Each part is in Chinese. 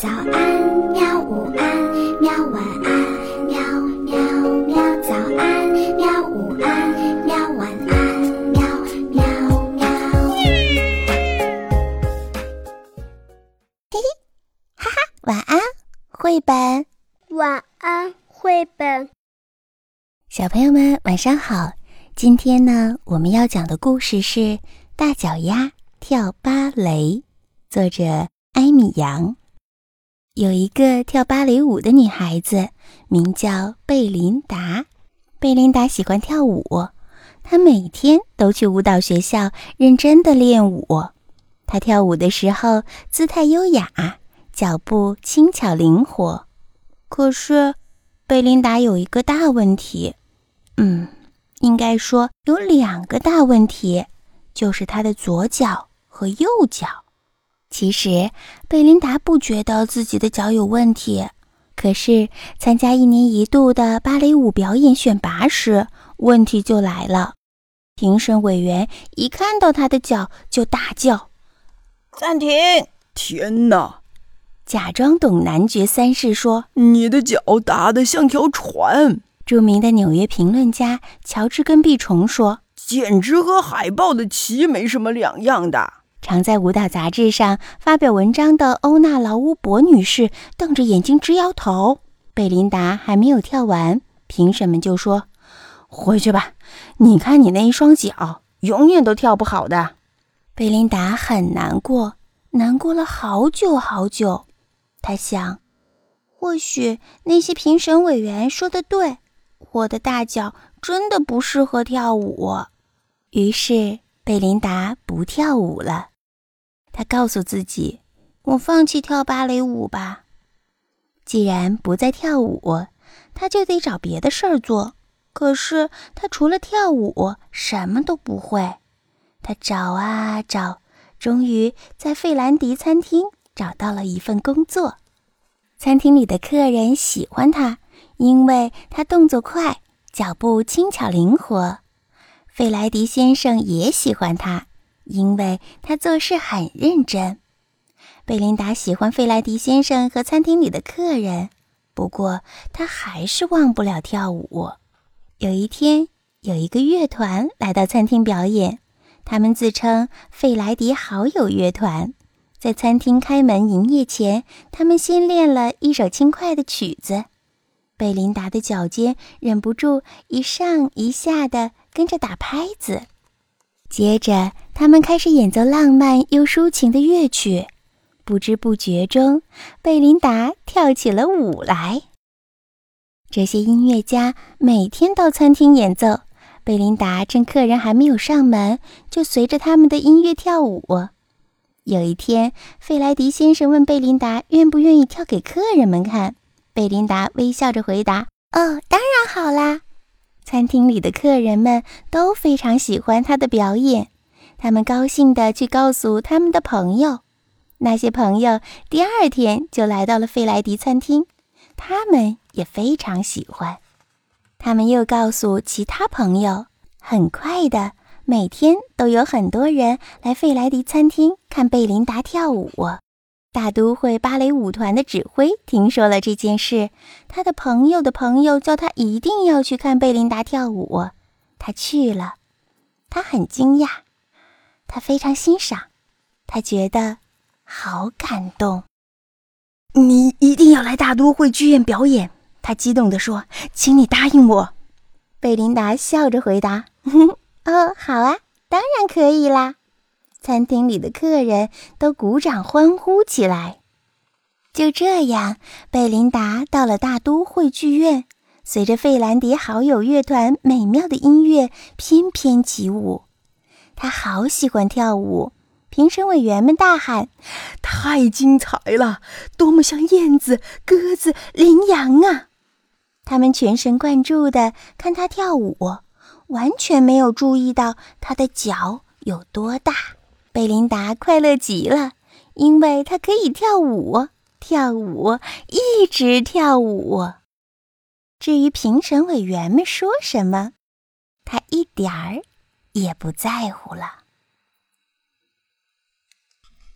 早安，喵！午安，喵！晚安，喵喵喵！早安，喵！午安，喵！晚安，喵喵喵！嘿嘿，哈哈，晚安，绘本。晚安，绘本。小朋友们，晚上好！今天呢，我们要讲的故事是《大脚丫跳芭蕾》，作者艾米扬。有一个跳芭蕾舞的女孩子，名叫贝琳达。贝琳达喜欢跳舞，她每天都去舞蹈学校认真的练舞。她跳舞的时候姿态优雅，脚步轻巧灵活。可是，贝琳达有一个大问题，嗯，应该说有两个大问题，就是她的左脚和右脚。其实，贝琳达不觉得自己的脚有问题。可是，参加一年一度的芭蕾舞表演选拔时，问题就来了。评审委员一看到他的脚，就大叫：“暂停！”天哪！假装懂男爵三世说：“你的脚大得像条船。”著名的纽约评论家乔治根碧虫说：“简直和海豹的鳍没什么两样的。”常在舞蹈杂志上发表文章的欧娜·劳乌博女士瞪着眼睛直摇头。贝琳达还没有跳完，评审们就说：“回去吧，你看你那一双脚，永远都跳不好的。”贝琳达很难过，难过了好久好久。她想，或许那些评审委员说的对，我的大脚真的不适合跳舞。于是，贝琳达不跳舞了。她告诉自己：“我放弃跳芭蕾舞吧。既然不再跳舞，她就得找别的事儿做。可是他除了跳舞，什么都不会。他找啊找，终于在费兰迪餐厅找到了一份工作。餐厅里的客人喜欢他，因为他动作快，脚步轻巧灵活。费莱迪先生也喜欢他。”因为他做事很认真，贝琳达喜欢费莱迪先生和餐厅里的客人。不过，他还是忘不了跳舞。有一天，有一个乐团来到餐厅表演，他们自称“费莱迪好友乐团”。在餐厅开门营业前，他们先练了一首轻快的曲子。贝琳达的脚尖忍不住一上一下的跟着打拍子。接着，他们开始演奏浪漫又抒情的乐曲，不知不觉中，贝琳达跳起了舞来。这些音乐家每天到餐厅演奏，贝琳达趁客人还没有上门，就随着他们的音乐跳舞。有一天，费莱迪先生问贝琳达愿不愿意跳给客人们看，贝琳达微笑着回答：“哦，当然好啦。”餐厅里的客人们都非常喜欢他的表演，他们高兴地去告诉他们的朋友。那些朋友第二天就来到了费莱迪餐厅，他们也非常喜欢。他们又告诉其他朋友，很快的，每天都有很多人来费莱迪餐厅看贝琳达跳舞。大都会芭蕾舞团的指挥听说了这件事，他的朋友的朋友叫他一定要去看贝琳达跳舞。他去了，他很惊讶，他非常欣赏，他觉得好感动。你一定要来大都会剧院表演，他激动地说：“请你答应我。”贝琳达笑着回答：“哦，好啊，当然可以啦。”餐厅里的客人都鼓掌欢呼起来。就这样，贝琳达到了大都会剧院，随着费兰迪好友乐团美妙的音乐翩翩起舞。她好喜欢跳舞。评审委员们大喊：“太精彩了！多么像燕子、鸽子、羚羊啊！”他们全神贯注地看她跳舞，完全没有注意到她的脚有多大。贝琳达快乐极了，因为她可以跳舞，跳舞，一直跳舞。至于评审委员们说什么，他一点儿也不在乎了。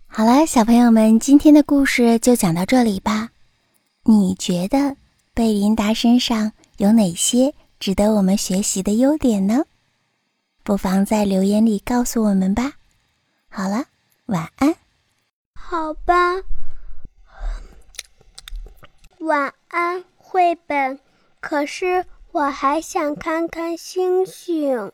好了，小朋友们，今天的故事就讲到这里吧。你觉得贝琳达身上有哪些值得我们学习的优点呢？不妨在留言里告诉我们吧。好了晚安。好吧。晚安绘本。可是我还想看看星星。